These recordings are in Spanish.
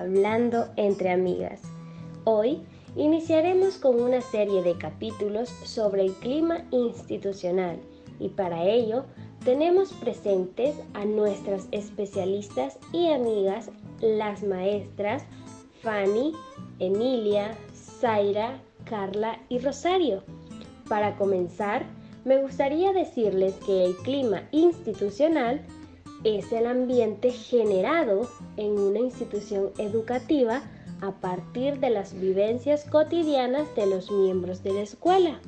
Hablando entre Amigas. Hoy iniciaremos con una serie de capítulos sobre el clima institucional y para ello tenemos presentes a nuestras especialistas y amigas, las maestras Fanny, Emilia, Zaira, Carla y Rosario. Para comenzar, me gustaría decirles que el clima institucional es el ambiente generado en una institución educativa a partir de las vivencias cotidianas de los miembros de la escuela.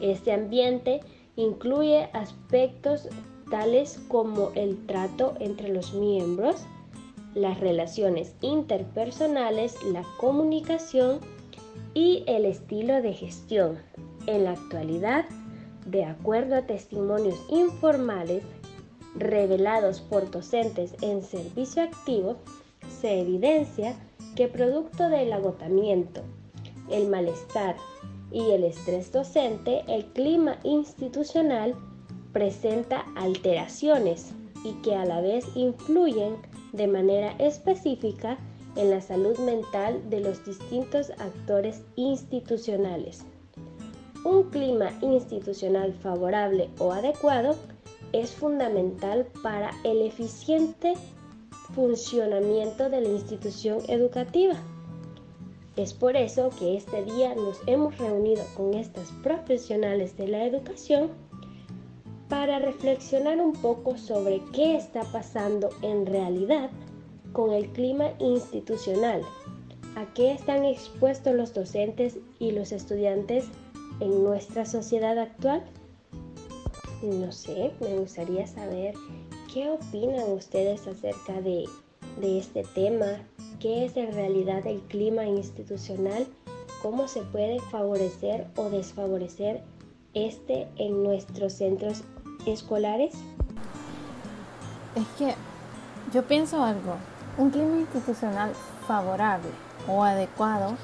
Este ambiente incluye aspectos tales como el trato entre los miembros, las relaciones interpersonales, la comunicación y el estilo de gestión. En la actualidad, de acuerdo a testimonios informales revelados por docentes en servicio activo, se evidencia que producto del agotamiento, el malestar y el estrés docente, el clima institucional presenta alteraciones y que a la vez influyen de manera específica en la salud mental de los distintos actores institucionales. Un clima institucional favorable o adecuado es fundamental para el eficiente funcionamiento de la institución educativa. Es por eso que este día nos hemos reunido con estas profesionales de la educación para reflexionar un poco sobre qué está pasando en realidad con el clima institucional, a qué están expuestos los docentes y los estudiantes en nuestra sociedad actual no sé, me gustaría saber qué opinan ustedes acerca de, este tema, qué es en realidad el clima institucional, cómo se puede favorecer o desfavorecer este en nuestros centros escolares. Es que yo pienso algo, un clima institucional favorable o adecuado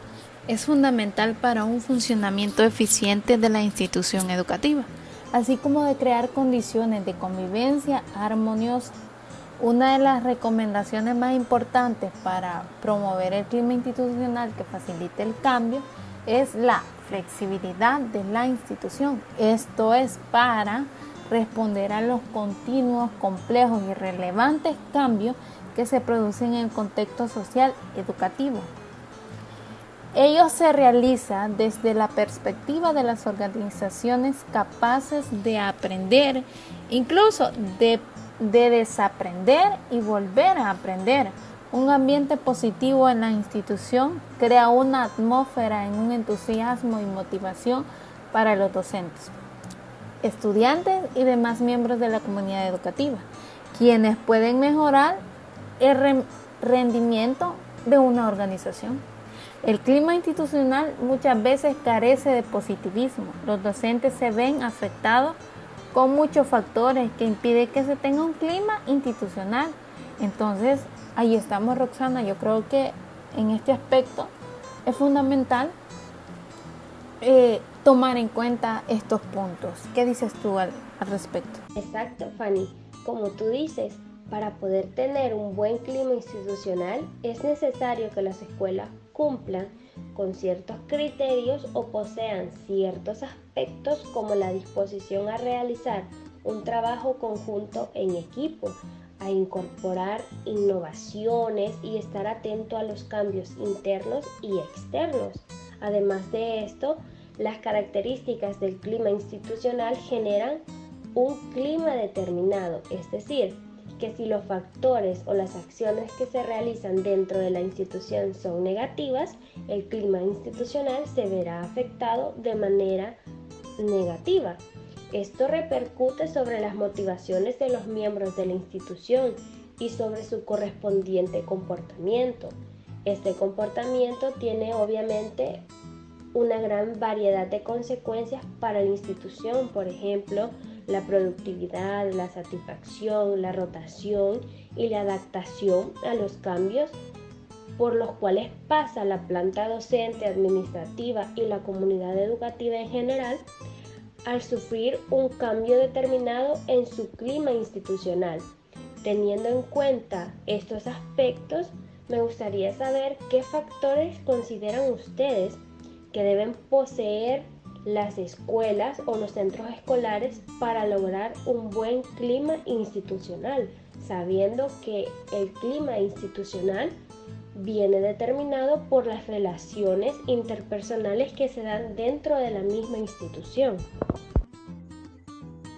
es fundamental para un funcionamiento eficiente de la institución educativa así como de crear condiciones de convivencia armoniosa. Una de las recomendaciones más importantes para promover el clima institucional que facilite el cambio es la flexibilidad de la institución. Esto es para responder a los continuos, complejos y relevantes cambios que se producen en el contexto social educativo. Ello se realiza desde la perspectiva de las organizaciones capaces de aprender, incluso de, desaprender y volver a aprender. Un ambiente positivo en la institución crea una atmósfera en un entusiasmo y motivación para los docentes, estudiantes y demás miembros de la comunidad educativa, quienes pueden mejorar el rendimiento de una organización. El clima institucional muchas veces carece de positivismo. Los docentes se ven afectados con muchos factores que impiden que se tenga un clima institucional. Entonces, ahí estamos, Roxana. Yo creo que en este aspecto es fundamental eh, tomar en cuenta estos puntos. ¿Qué dices tú al, al respecto? Exacto, Fanny. Como tú dices, para poder tener un buen clima institucional es necesario que las escuelas cumplan con ciertos criterios o posean ciertos aspectos como la disposición a realizar un trabajo conjunto en equipo, a incorporar innovaciones y estar atento a los cambios internos y externos. Además de esto, las características del clima institucional generan un clima determinado, es decir, que si los factores o las acciones que se realizan dentro de la institución son negativas, el clima institucional se verá afectado de manera negativa. Esto repercute sobre las motivaciones de los miembros de la institución y sobre su correspondiente comportamiento. Este comportamiento tiene obviamente una gran variedad de consecuencias para la institución, por ejemplo, la productividad, la satisfacción, la rotación y la adaptación a los cambios por los cuales pasa la planta docente, administrativa y la comunidad educativa en general al sufrir un cambio determinado en su clima institucional. Teniendo en cuenta estos aspectos, me gustaría saber qué factores consideran ustedes que deben poseer las escuelas o los centros escolares para lograr un buen clima institucional, sabiendo que el clima institucional viene determinado por las relaciones interpersonales que se dan dentro de la misma institución.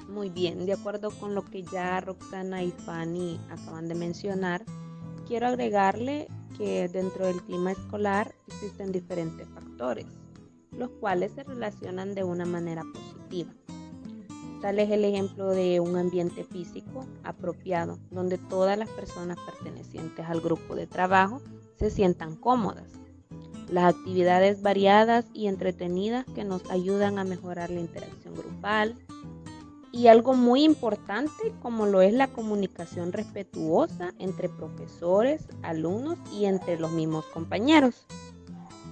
Muy bien, de acuerdo con lo que ya Roxana y Fanny acaban de mencionar, quiero agregarle que dentro del clima escolar existen diferentes factores los cuales se relacionan de una manera positiva. Tal es el ejemplo de un ambiente físico apropiado, donde todas las personas pertenecientes al grupo de trabajo se sientan cómodas. Las actividades variadas y entretenidas que nos ayudan a mejorar la interacción grupal. Y algo muy importante como lo es la comunicación respetuosa entre profesores, alumnos y entre los mismos compañeros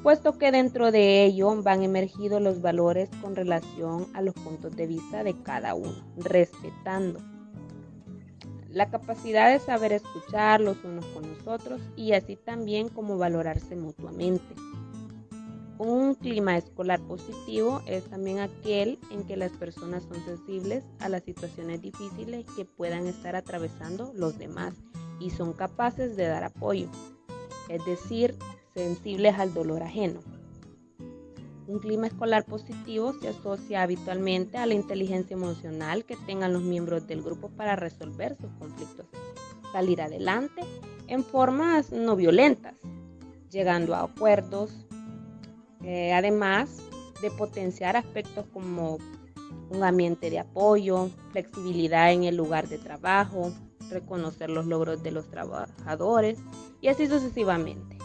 puesto que dentro de ello van emergidos los valores con relación a los puntos de vista de cada uno, respetando la capacidad de saber escuchar los unos con los otros y así también como valorarse mutuamente. Un clima escolar positivo es también aquel en que las personas son sensibles a las situaciones difíciles que puedan estar atravesando los demás y son capaces de dar apoyo, es decir, sensibles al dolor ajeno. Un clima escolar positivo se asocia habitualmente a la inteligencia emocional que tengan los miembros del grupo para resolver sus conflictos, salir adelante en formas no violentas, llegando a acuerdos, eh, además de potenciar aspectos como un ambiente de apoyo, flexibilidad en el lugar de trabajo, reconocer los logros de los trabajadores y así sucesivamente.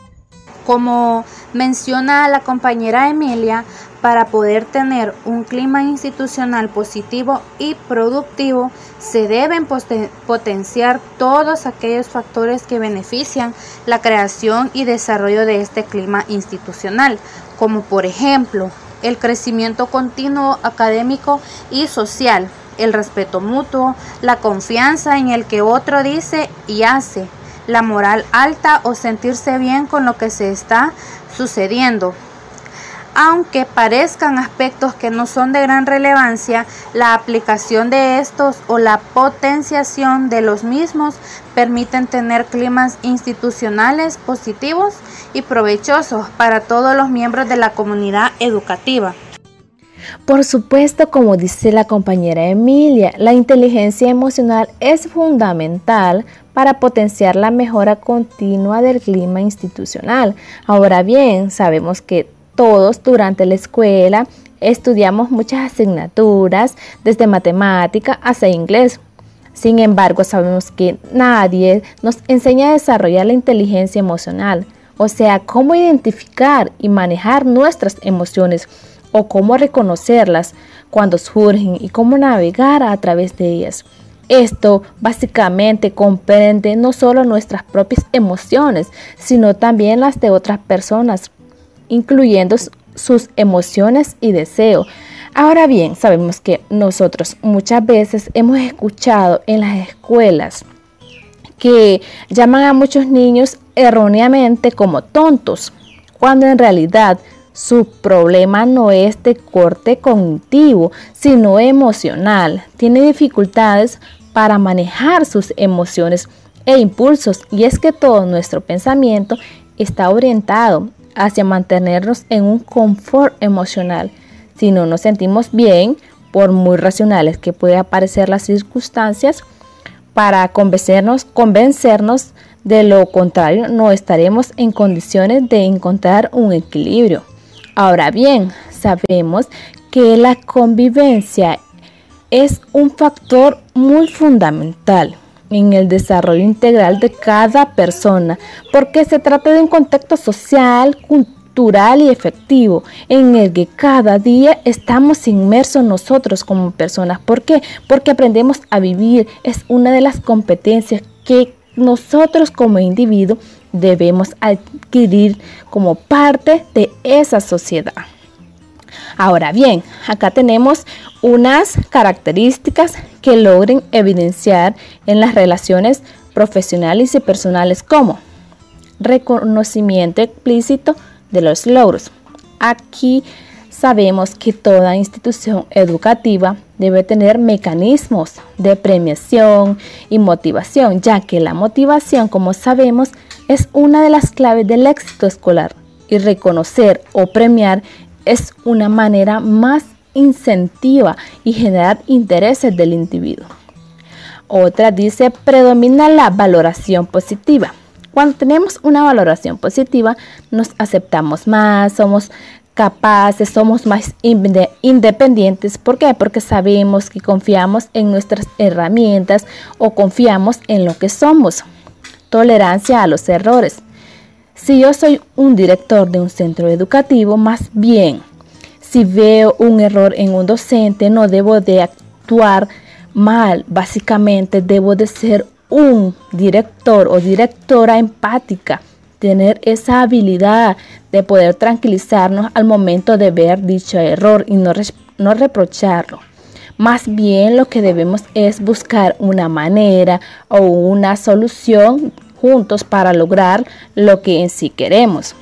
Como menciona la compañera Emilia, para poder tener un clima institucional positivo y productivo, se deben potenciar todos aquellos factores que benefician la creación y desarrollo de este clima institucional, como por ejemplo el crecimiento continuo académico y social, el respeto mutuo, la confianza en el que otro dice y hace, la moral alta o sentirse bien con lo que se está sucediendo. Aunque parezcan aspectos que no son de gran relevancia, la aplicación de estos o la potenciación de los mismos permiten tener climas institucionales positivos y provechosos para todos los miembros de la comunidad educativa. Por supuesto, como dice la compañera Emilia, la inteligencia emocional es fundamental para potenciar la mejora continua del clima institucional. Ahora bien, sabemos que todos durante la escuela estudiamos muchas asignaturas, desde matemática hasta inglés. Sin embargo, sabemos que nadie nos enseña a desarrollar la inteligencia emocional, o sea, cómo identificar y manejar nuestras emociones o cómo reconocerlas cuando surgen y cómo navegar a través de ellas. Esto básicamente comprende no solo nuestras propias emociones, sino también las de otras personas, incluyendo sus emociones y deseos. Ahora bien, sabemos que nosotros muchas veces hemos escuchado en las escuelas que llaman a muchos niños erróneamente como tontos, cuando en realidad su problema no es de corte cognitivo, sino emocional. Tiene dificultades para manejar sus emociones e impulsos y es que todo nuestro pensamiento está orientado hacia mantenernos en un confort emocional. Si no nos sentimos bien, por muy racionales que puedan parecer las circunstancias, para convencernos, convencernos de lo contrario, no estaremos en condiciones de encontrar un equilibrio. Ahora bien, sabemos que la convivencia es un factor muy fundamental en el desarrollo integral de cada persona, porque se trata de un contexto social, cultural y efectivo en el que cada día estamos inmersos nosotros como personas. ¿Por qué? Porque aprendemos a vivir. Es una de las competencias que nosotros como individuos debemos adquirir como parte de esa sociedad. Ahora bien, acá tenemos unas características que logren evidenciar en las relaciones profesionales y personales como reconocimiento explícito de los logros. Aquí sabemos que toda institución educativa debe tener mecanismos de premiación y motivación, ya que la motivación, como sabemos, es una de las claves del éxito escolar y reconocer o premiar es una manera más incentiva y generar intereses del individuo. Otra dice, predomina la valoración positiva. Cuando tenemos una valoración positiva, nos aceptamos más, somos capaces, somos más independientes. ¿Por qué? Porque sabemos que confiamos en nuestras herramientas o confiamos en lo que somos. Tolerancia a los errores. Si yo soy un director de un centro educativo, más bien, si veo un error en un docente, no debo de actuar mal. Básicamente, debo de ser un director o directora empática, tener esa habilidad de poder tranquilizarnos al momento de ver dicho error y no, no reprocharlo. Más bien lo que debemos es buscar una manera o una solución juntos para lograr lo que en sí queremos.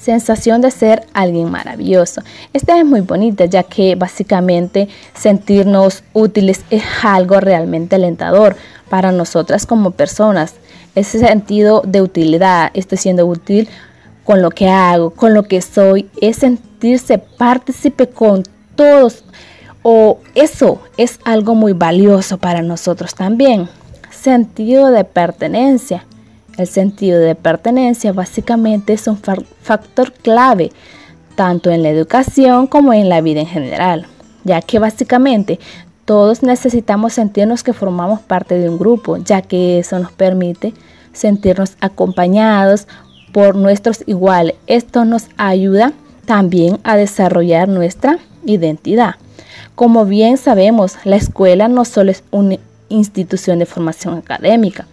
Sensación de ser alguien maravilloso. Esta es muy bonita ya que básicamente sentirnos útiles es algo realmente alentador para nosotras como personas. Ese sentido de utilidad, estoy siendo útil con lo que hago, con lo que soy, es sentirse partícipe con todos. O eso es algo muy valioso para nosotros también. Sentido de pertenencia. El sentido de pertenencia básicamente es un factor clave tanto en la educación como en la vida en general, ya que básicamente todos necesitamos sentirnos que formamos parte de un grupo, ya que eso nos permite sentirnos acompañados por nuestros iguales. Esto nos ayuda también a desarrollar nuestra identidad. Como bien sabemos, la escuela no solo es una institución de formación académica,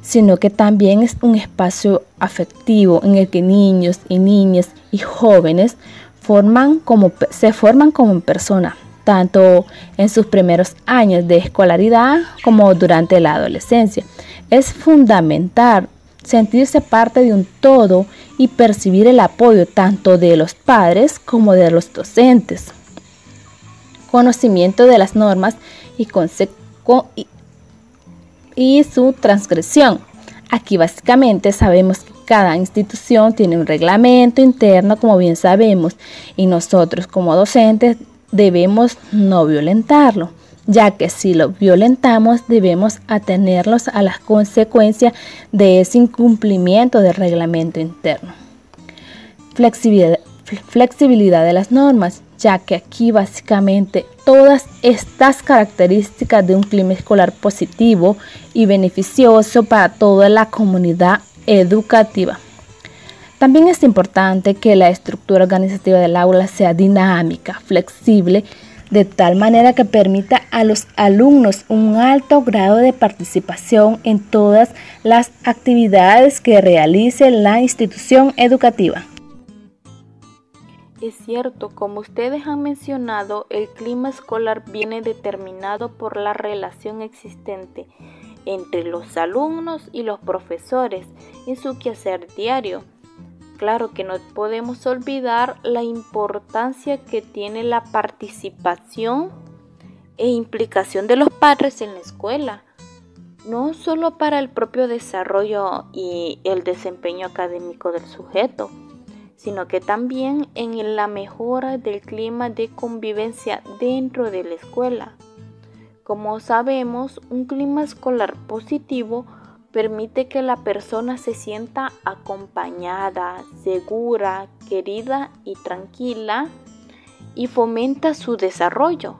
sino que también es un espacio afectivo en el que niños y niñas y jóvenes forman como, se forman como personas, tanto en sus primeros años de escolaridad como durante la adolescencia. Es fundamental sentirse parte de un todo y percibir el apoyo tanto de los padres como de los docentes. Conocimiento de las normas y, su transgresión. Aquí básicamente sabemos que cada institución tiene un reglamento interno, como bien sabemos, y nosotros como docentes debemos no violentarlo, ya que si lo violentamos debemos atenerlos a las consecuencias de ese incumplimiento del reglamento interno. Flexibilidad de las normas, ya que aquí básicamente todas estas características de un clima escolar positivo y beneficioso para toda la comunidad educativa. También es importante que la estructura organizativa del aula sea dinámica, flexible, de tal manera que permita a los alumnos un alto grado de participación en todas las actividades que realice la institución educativa. Es cierto, como ustedes han mencionado, el clima escolar viene determinado por la relación existente entre los alumnos y los profesores en su quehacer diario. Claro que no podemos olvidar la importancia que tiene la participación e implicación de los padres en la escuela, no solo para el propio desarrollo y el desempeño académico del sujeto, sino que también en la mejora del clima de convivencia dentro de la escuela. Como sabemos, un clima escolar positivo permite que la persona se sienta acompañada, segura, querida y tranquila y fomenta su desarrollo.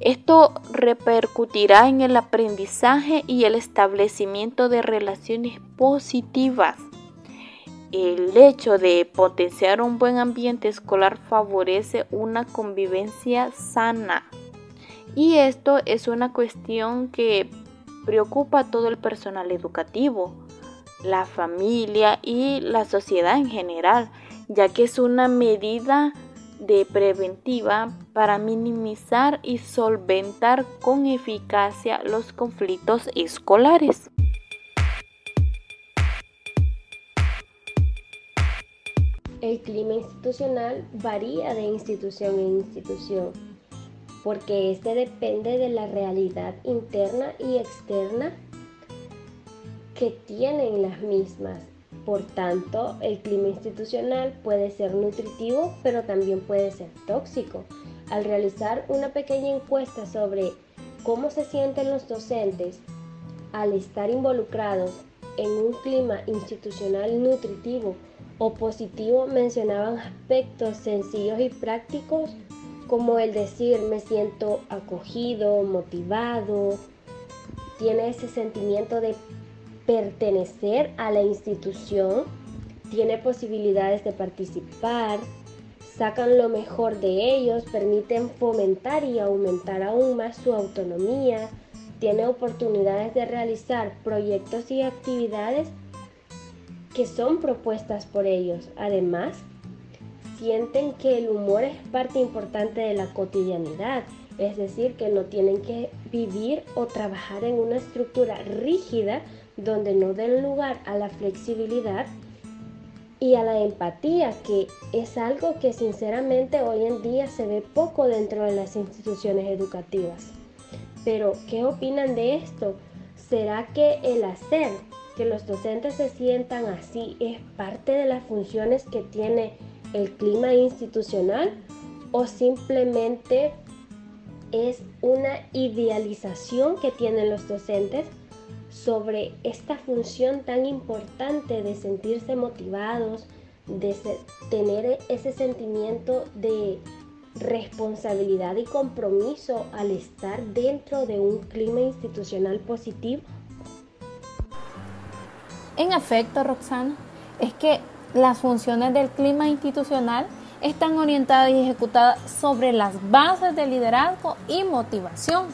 Esto repercutirá en el aprendizaje y el establecimiento de relaciones positivas el hecho de potenciar un buen ambiente escolar favorece una convivencia sana. Y esto es una cuestión que preocupa a todo el personal educativo, la familia y la sociedad en general, ya que es una medida de preventiva para minimizar y solventar con eficacia los conflictos escolares. El clima institucional varía de institución en institución, porque este depende de la realidad interna y externa que tienen las mismas. Por tanto, el clima institucional puede ser nutritivo, pero también puede ser tóxico. Al realizar una pequeña encuesta sobre cómo se sienten los docentes al estar involucrados en un clima institucional nutritivo o positivo, mencionaban aspectos sencillos y prácticos como el decir me siento acogido, motivado, tiene ese sentimiento de pertenecer a la institución, tiene posibilidades de participar, sacan lo mejor de ellos, permiten fomentar y aumentar aún más su autonomía, tiene oportunidades de realizar proyectos y actividades que son propuestas por ellos. Además, sienten que el humor es parte importante de la cotidianidad, es decir, que no tienen que vivir o trabajar en una estructura rígida donde no den lugar a la flexibilidad y a la empatía, que es algo que sinceramente hoy en día se ve poco dentro de las instituciones educativas. Pero, ¿qué opinan de esto? ¿Será que el hacer que los docentes se sientan así es parte de las funciones que tiene el clima institucional o simplemente es una idealización que tienen los docentes sobre esta función tan importante de sentirse motivados, de tener ese sentimiento de responsabilidad y compromiso al estar dentro de un clima institucional positivo? En efecto, Roxana, es que las funciones del clima institucional están orientadas y ejecutadas sobre las bases de liderazgo y motivación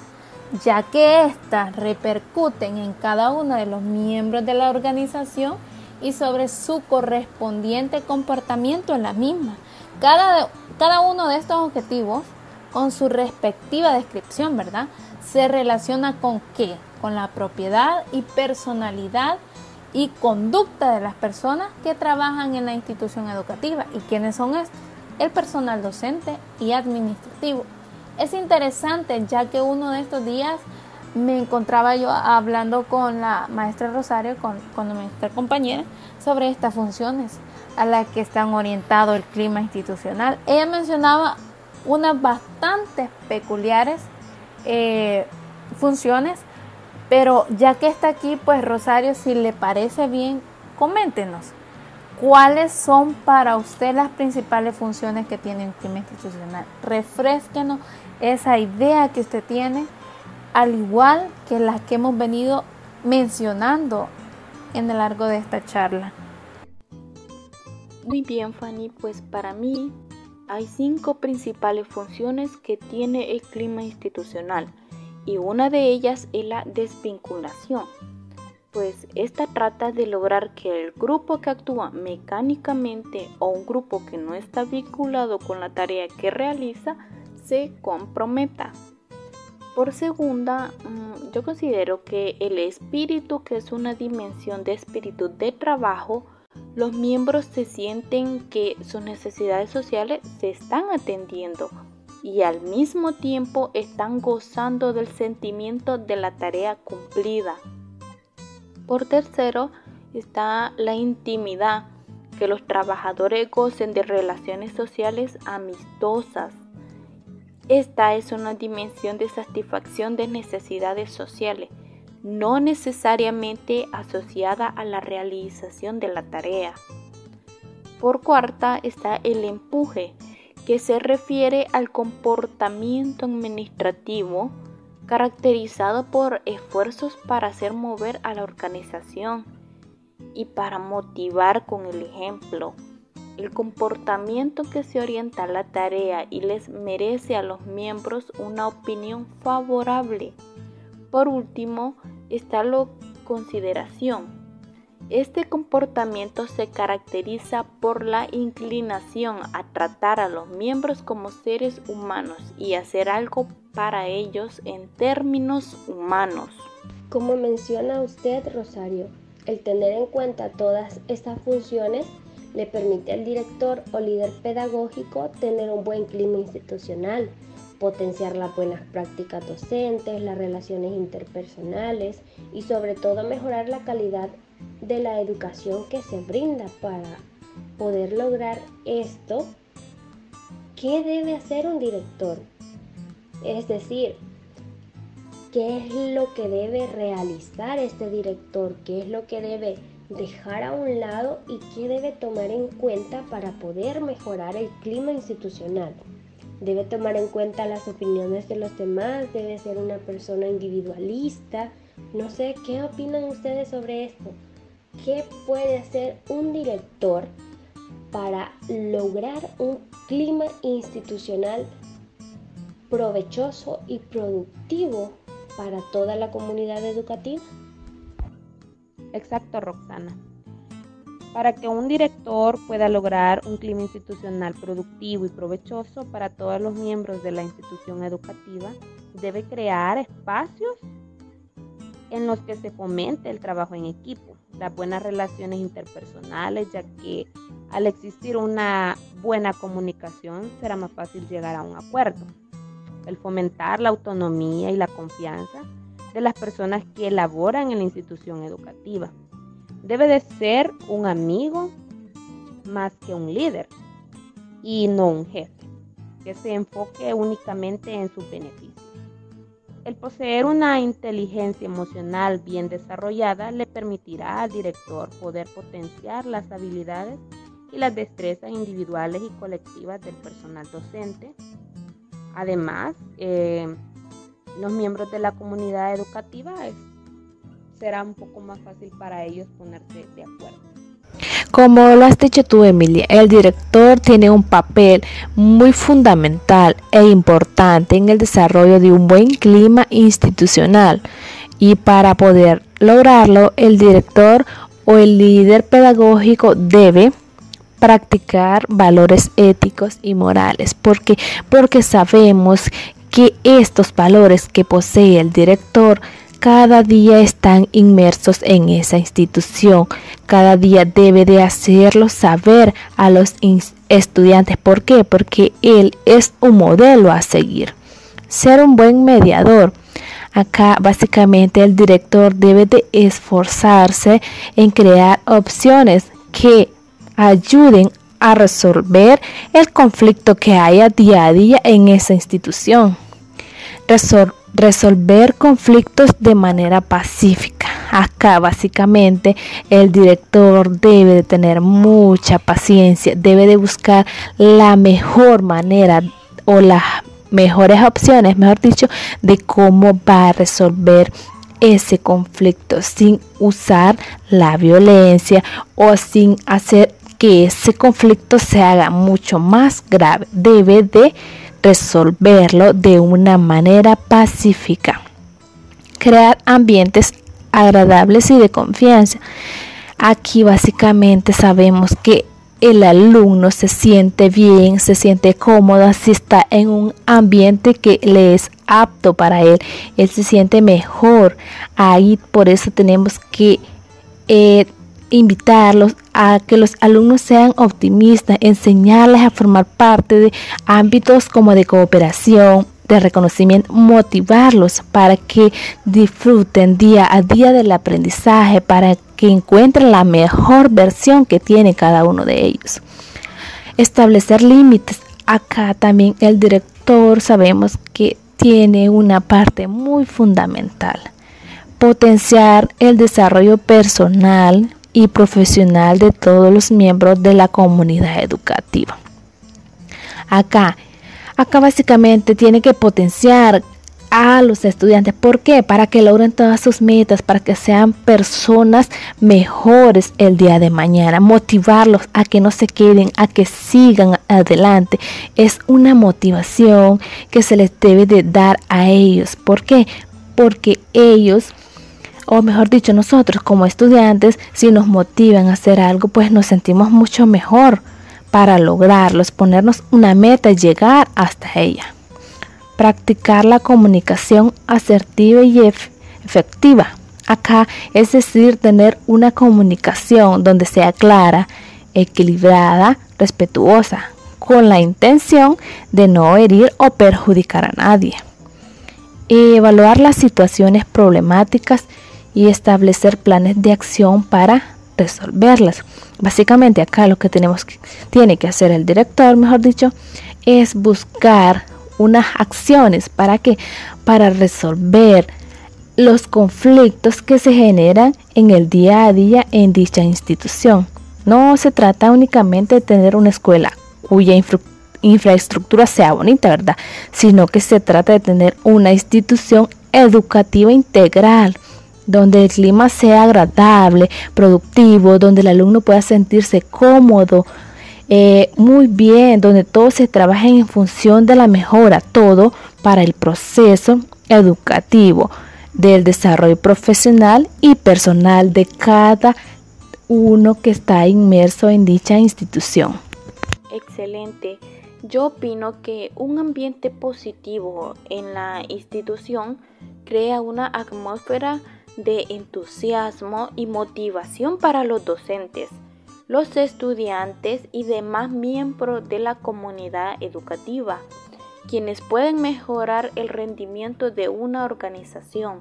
ya que éstas repercuten en cada uno de los miembros de la organización y sobre su correspondiente comportamiento en la misma. Cada, cada uno de estos objetivos, con su respectiva descripción, ¿verdad? Se relaciona con qué? Con la propiedad y personalidad y conducta de las personas que trabajan en la institución educativa. ¿Y quiénes son estos? El personal docente y administrativo es interesante ya que uno de estos días me encontraba yo hablando con la maestra Rosario, con, con nuestra compañera, sobre estas funciones a las que están orientado el clima institucional. Ella mencionaba unas bastante peculiares eh, funciones, pero ya que está aquí, pues Rosario, si le parece bien, coméntenos. ¿Cuáles son para usted las principales funciones que tiene un clima institucional? Refresquenos esa idea que usted tiene, al igual que las que hemos venido mencionando en el largo de esta charla. Muy bien, Fanny, pues para mí hay cinco principales funciones que tiene el clima institucional y una de ellas es la desvinculación. Pues esta trata de lograr que el grupo que actúa mecánicamente o un grupo que no está vinculado con la tarea que realiza se comprometa. Por segunda, mm, yo considero que el espíritu, que es una dimensión de espíritu de trabajo, los miembros se sienten que sus necesidades sociales se están atendiendo y al mismo tiempo están gozando del sentimiento de la tarea cumplida. Por tercero, está la intimidad, que los trabajadores gocen de relaciones sociales amistosas, esta es una dimensión de satisfacción de necesidades sociales, no necesariamente asociada a la realización de la tarea. Por cuarta está el empuje, que se refiere al comportamiento administrativo caracterizado por esfuerzos para hacer mover a la organización y para motivar con el ejemplo el comportamiento que se orienta a la tarea y les merece a los miembros una opinión favorable. Por último, está la consideración. Este comportamiento se caracteriza por la inclinación a tratar a los miembros como seres humanos y hacer algo para ellos en términos humanos. Como menciona usted, Rosario, el tener en cuenta todas estas funciones le permite al director o líder pedagógico tener un buen clima institucional, potenciar las buenas prácticas docentes, las relaciones interpersonales y sobre todo mejorar la calidad de la educación que se brinda para poder lograr esto. ¿Qué debe hacer un director? Es decir, ¿qué es lo que debe realizar este director? ¿Qué es lo que debe dejar a un lado y qué debe tomar en cuenta para poder mejorar el clima institucional. Debe tomar en cuenta las opiniones de los demás, debe ser una persona individualista. No sé, ¿qué opinan ustedes sobre esto? ¿Qué puede hacer un director para lograr un clima institucional provechoso y productivo para toda la comunidad educativa? Exacto, Roxana. Para que un director pueda lograr un clima institucional productivo y provechoso para todos los miembros de la institución educativa, debe crear espacios en los que se fomente el trabajo en equipo, las buenas relaciones interpersonales, ya que al existir una buena comunicación será más fácil llegar a un acuerdo. El fomentar la autonomía y la confianza de las personas que elaboran en la institución educativa. Debe de ser un amigo más que un líder y no un jefe, que se enfoque únicamente en sus beneficios. El poseer una inteligencia emocional bien desarrollada le permitirá al director poder potenciar las habilidades y las destrezas individuales y colectivas del personal docente. Además, eh, los miembros de la comunidad educativa, será un poco más fácil para ellos ponerse de acuerdo. Como lo has dicho tú, Emilia, el director tiene un papel muy fundamental e importante en el desarrollo de un buen clima institucional. Y para poder lograrlo, el director o el líder pedagógico debe practicar valores éticos y morales, porque porque sabemos que estos valores que posee el director cada día están inmersos en esa institución. Cada día debe de hacerlo saber a los estudiantes. ¿Por qué? Porque él es un modelo a seguir. Ser un buen mediador. Acá básicamente el director debe de esforzarse en crear opciones que ayuden a resolver el conflicto que haya día a día en esa institución. Resolver conflictos de manera pacífica. Acá básicamente el director debe de tener mucha paciencia, debe de buscar la mejor manera o las mejores opciones, mejor dicho, de cómo va a resolver ese conflicto sin usar la violencia o sin hacer que ese conflicto se haga mucho más grave. Debe de resolverlo de una manera pacífica. Crear ambientes agradables y de confianza. Aquí básicamente sabemos que el alumno se siente bien, se siente cómodo si está en un ambiente que le es apto para él. Él se siente mejor. Ahí por eso tenemos que eh, invitarlos a que los alumnos sean optimistas, enseñarles a formar parte de ámbitos como de cooperación, de reconocimiento, motivarlos para que disfruten día a día del aprendizaje, para que encuentren la mejor versión que tiene cada uno de ellos. Establecer límites. Acá también el director sabemos que tiene una parte muy fundamental. Potenciar el desarrollo personal, y profesional de todos los miembros de la comunidad educativa. Acá, acá básicamente tiene que potenciar a los estudiantes. ¿Por qué? Para que logren todas sus metas, para que sean personas mejores el día de mañana. Motivarlos a que no se queden, a que sigan adelante. Es una motivación que se les debe de dar a ellos. ¿Por qué? Porque ellos o mejor dicho, nosotros como estudiantes, si nos motivan a hacer algo, pues nos sentimos mucho mejor para lograrlo, ponernos una meta y llegar hasta ella. Practicar la comunicación asertiva y efectiva. Acá es decir, tener una comunicación donde sea clara, equilibrada, respetuosa, con la intención de no herir o perjudicar a nadie. Evaluar las situaciones problemáticas y establecer planes de acción para resolverlas. Básicamente acá lo que tiene que hacer el director, mejor dicho, es buscar unas acciones para que para resolver los conflictos que se generan en el día a día en dicha institución. No se trata únicamente de tener una escuela cuya infraestructura sea bonita, ¿verdad? Sino que se trata de tener una institución educativa integral donde el clima sea agradable, productivo, donde el alumno pueda sentirse cómodo, eh, muy bien, donde todo se trabaje en función de la mejora, todo para el proceso educativo del desarrollo profesional y personal de cada uno que está inmerso en dicha institución. Excelente. Yo opino que un ambiente positivo en la institución crea una atmósfera de entusiasmo y motivación para los docentes, los estudiantes y demás miembros de la comunidad educativa, quienes pueden mejorar el rendimiento de una organización.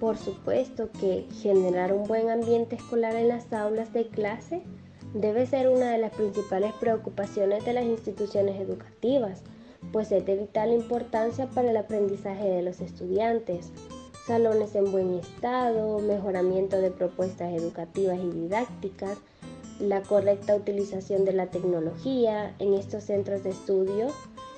Por supuesto que generar un buen ambiente escolar en las aulas de clase debe ser una de las principales preocupaciones de las instituciones educativas, pues es de vital importancia para el aprendizaje de los estudiantes. Salones en buen estado, mejoramiento de propuestas educativas y didácticas, la correcta utilización de la tecnología en estos centros de estudio,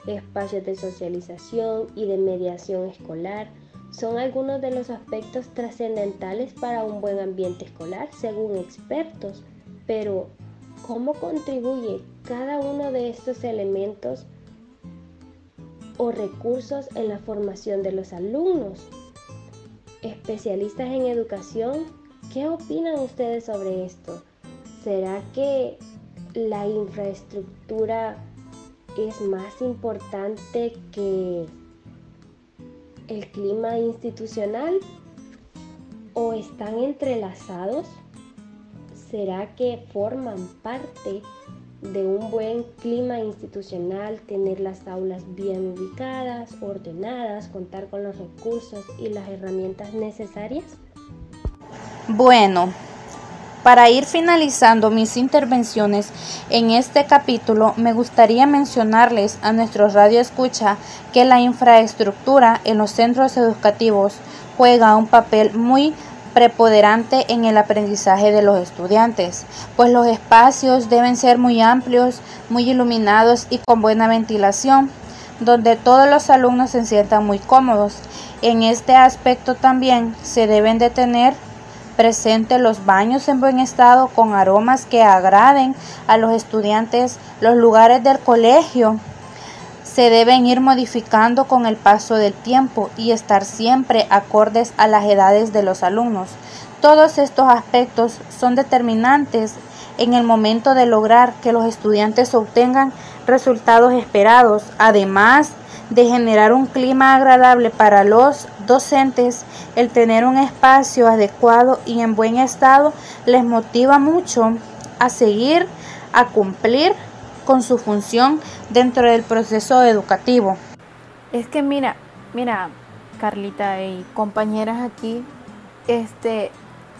espacios de socialización y de mediación escolar, son algunos de los aspectos trascendentales para un buen ambiente escolar, según expertos. Pero, ¿cómo contribuye cada uno de estos elementos o recursos en la formación de los alumnos? Especialistas en educación, ¿qué opinan ustedes sobre esto? ¿Será que la infraestructura es más importante que el clima institucional o están entrelazados? ¿Será que forman parte de un buen clima institucional tener las aulas bien ubicadas, ordenadas, contar con los recursos y las herramientas necesarias? Bueno, para ir finalizando mis intervenciones en este capítulo, me gustaría mencionarles a nuestro radio escucha que la infraestructura en los centros educativos juega un papel muy preponderante en el aprendizaje de los estudiantes, pues los espacios deben ser muy amplios, muy iluminados y con buena ventilación, donde todos los alumnos se sientan muy cómodos. En este aspecto también se deben de tener presente los baños en buen estado con aromas que agraden a los estudiantes. Los lugares del colegio se deben ir modificando con el paso del tiempo y estar siempre acordes a las edades de los alumnos. Todos estos aspectos son determinantes en el momento de lograr que los estudiantes obtengan resultados esperados. Además, de generar un clima agradable para los docentes, el tener un espacio adecuado y en buen estado les motiva mucho a seguir, a cumplir con su función dentro del proceso educativo. Es que mira, mira, Carlita y compañeras aquí, este,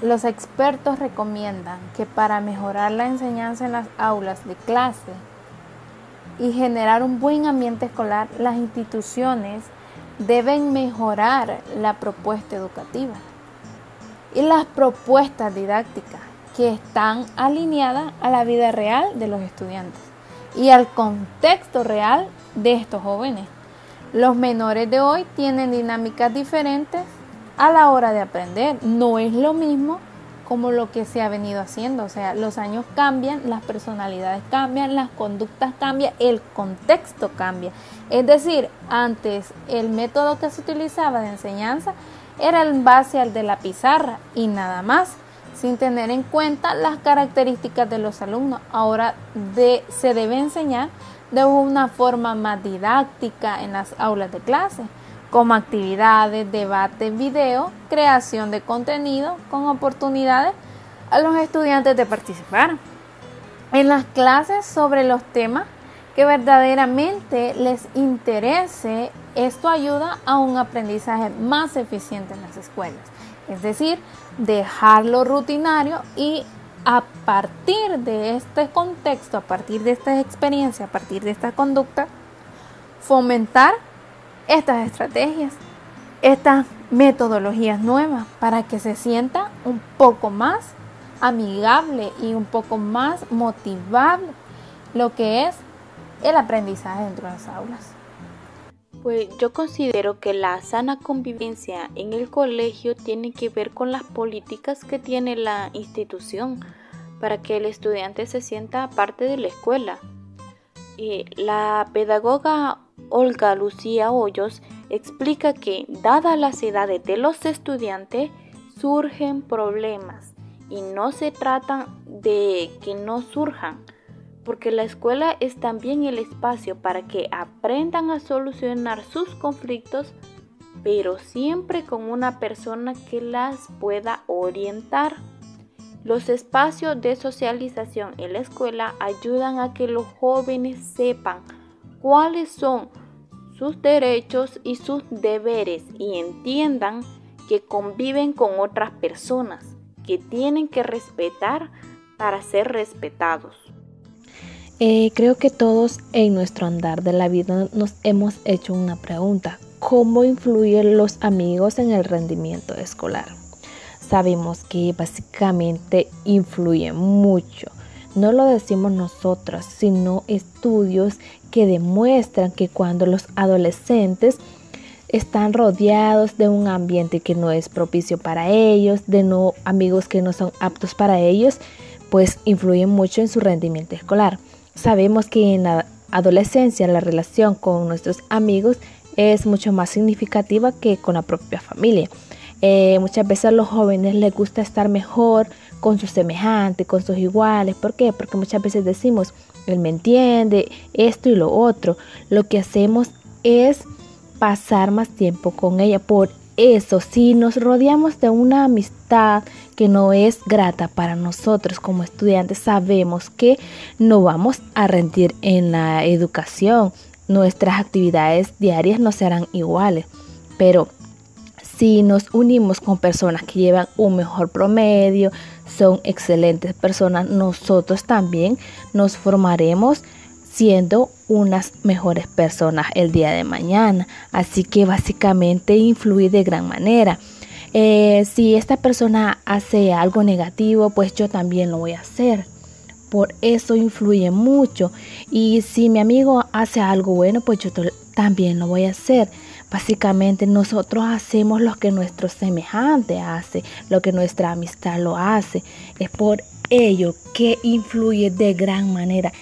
los expertos recomiendan que para mejorar la enseñanza en las aulas de clase, y generar un buen ambiente escolar, las instituciones deben mejorar la propuesta educativa y las propuestas didácticas que están alineadas a la vida real de los estudiantes y al contexto real de estos jóvenes. Los menores de hoy tienen dinámicas diferentes a la hora de aprender. No es lo mismo como lo que se ha venido haciendo. O sea, los años cambian, las personalidades cambian, las conductas cambian, el contexto cambia. Es decir, antes el método que se utilizaba de enseñanza era en base al de la pizarra y nada más, sin tener en cuenta las características de los alumnos. Ahora se debe enseñar de una forma más didáctica en las aulas de clase como actividades, debate, video, creación de contenido con oportunidades a los estudiantes de participar en las clases sobre los temas que verdaderamente les interese. Esto ayuda a un aprendizaje más eficiente en las escuelas. Es decir, dejarlo rutinario y a partir de este contexto, a partir de esta experiencia, a partir de esta conducta, fomentar estas estrategias, estas metodologías nuevas para que se sienta un poco más amigable y un poco más motivable lo que es el aprendizaje dentro de las aulas. Pues yo considero que la sana convivencia en el colegio tiene que ver con las políticas que tiene la institución para que el estudiante se sienta parte de la escuela. La pedagoga Olga Lucía Hoyos explica que, dadas las edades de los estudiantes, surgen problemas y no se trata de que no surjan, porque la escuela es también el espacio para que aprendan a solucionar sus conflictos, pero siempre con una persona que las pueda orientar. Los espacios de socialización en la escuela ayudan a que los jóvenes sepan cuáles son sus derechos y sus deberes y entiendan que conviven con otras personas que tienen que respetar para ser respetados. Eh, creo que todos en nuestro andar de la vida nos hemos hecho una pregunta. ¿Cómo influyen los amigos en el rendimiento escolar? Sabemos que básicamente influyen mucho. No lo decimos nosotros, sino estudios que demuestran que cuando los adolescentes están rodeados de un ambiente que no es propicio para ellos, de no amigos que no son aptos para ellos, pues influyen mucho en su rendimiento escolar. Sabemos que en la adolescencia la relación con nuestros amigos es mucho más significativa que con la propia familia. Eh, muchas veces a los jóvenes les gusta estar mejor con sus semejantes, con sus iguales. ¿Por qué? Porque muchas veces decimos, él me entiende, esto y lo otro. Lo que hacemos es pasar más tiempo con ella. Por eso, si nos rodeamos de una amistad que no es grata para nosotros como estudiantes, sabemos que no vamos a rendir en la educación. Nuestras actividades diarias no serán iguales. Pero si nos unimos con personas que llevan un mejor promedio, son excelentes personas, nosotros también nos formaremos siendo unas mejores personas el día de mañana. Así que básicamente influye de gran manera. Eh, si esta persona hace algo negativo, pues yo también lo voy a hacer. Por eso influye mucho. Y si mi amigo hace algo bueno, pues yo también lo voy a hacer. Básicamente nosotros hacemos lo que nuestro semejante hace, lo que nuestra amistad lo hace. Es por ello que influye de gran manera.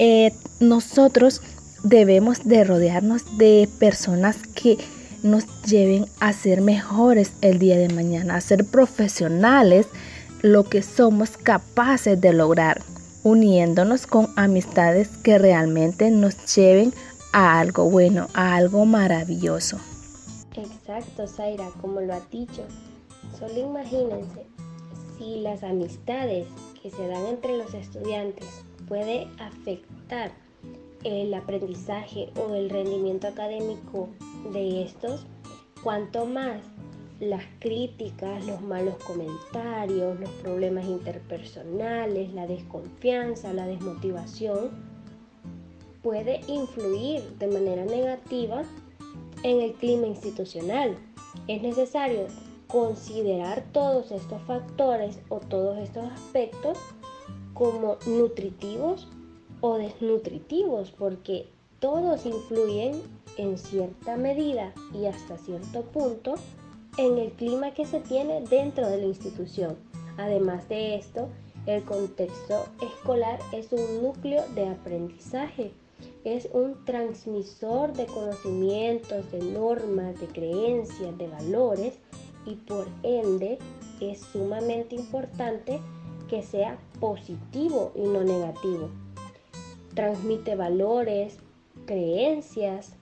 Eh, nosotros debemos de rodearnos de personas que nos lleven a ser mejores el día de mañana, a ser profesionales, lo que somos capaces de lograr, uniéndonos con amistades que realmente nos lleven a algo bueno, a algo maravilloso. Exacto, Zaira, como lo ha dicho. Solo imagínense si las amistades que se dan entre los estudiantes puede afectar el aprendizaje o el rendimiento académico de estos, cuanto más las críticas, los malos comentarios, los problemas interpersonales, la desconfianza, la desmotivación, puede influir de manera negativa en el clima institucional. Es necesario considerar todos estos factores o todos estos aspectos como nutritivos o desnutritivos, porque todos influyen en cierta medida y hasta cierto punto en el clima que se tiene dentro de la institución. Además de esto, el contexto escolar es un núcleo de aprendizaje, es un transmisor de conocimientos, de normas, de creencias, de valores y por ende es sumamente importante que sea positivo y no negativo. Transmite valores, creencias,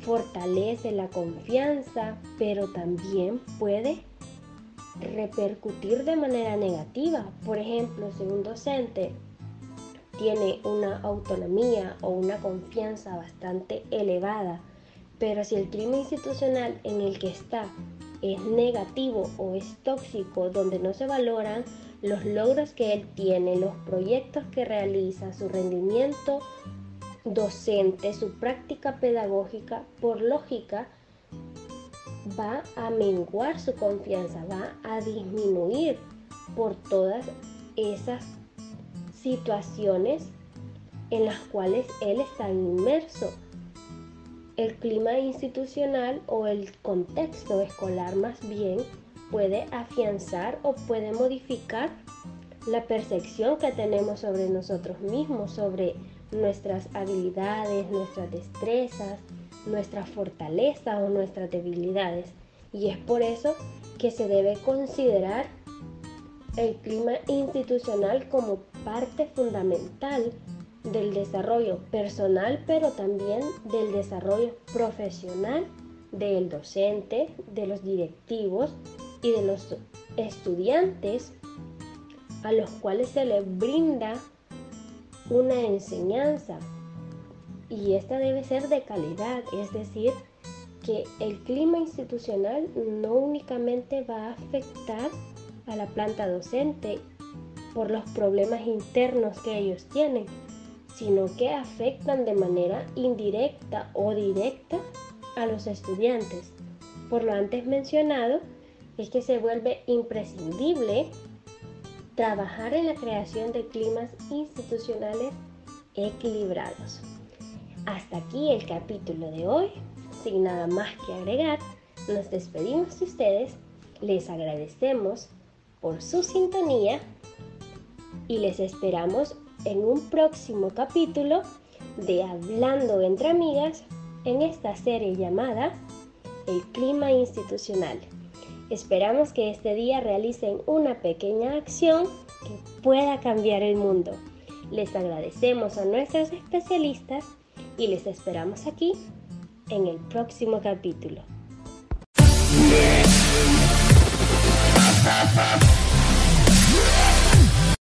fortalece la confianza, pero también puede repercutir de manera negativa. Por ejemplo, si un docente tiene una autonomía o una confianza bastante elevada, pero si el clima institucional en el que está es negativo o es tóxico, donde no se valoran los logros que él tiene, los proyectos que realiza, su rendimiento docente, su práctica pedagógica, por lógica, va a menguar su confianza, va a disminuir por todas esas situaciones en las cuales él está inmerso. El clima institucional o el contexto escolar más bien puede afianzar o puede modificar la percepción que tenemos sobre nosotros mismos, sobre nuestras habilidades, nuestras destrezas, nuestras fortalezas o nuestras debilidades. Y es por eso que se debe considerar el clima institucional como parte fundamental del desarrollo personal, pero también del desarrollo profesional del docente, de los directivos y de los estudiantes a los cuales se les brinda una enseñanza y esta debe ser de calidad, es decir, que el clima institucional no únicamente va a afectar a la planta docente por los problemas internos que ellos tienen, sino que afectan de manera indirecta o directa a los estudiantes. Por lo antes mencionado, es que se vuelve imprescindible trabajar en la creación de climas institucionales equilibrados. Hasta aquí el capítulo de hoy. Sin nada más que agregar, nos despedimos de ustedes, les agradecemos por su sintonía y les esperamos en un próximo capítulo de Hablando entre Amigas en esta serie llamada El Clima Institucional. Esperamos que este día realicen una pequeña acción que pueda cambiar el mundo. Les agradecemos a nuestros especialistas y les esperamos aquí en el próximo capítulo.